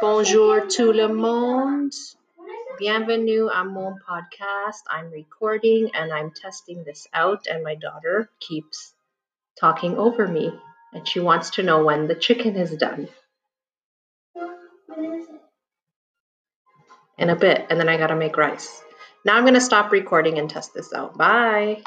Bonjour tout le monde. Bienvenue à mon podcast. I'm recording and I'm testing this out, and my daughter keeps talking over me, and she wants to know when the chicken is done. In a bit, and then I gotta make rice. Now I'm gonna stop recording and test this out. Bye.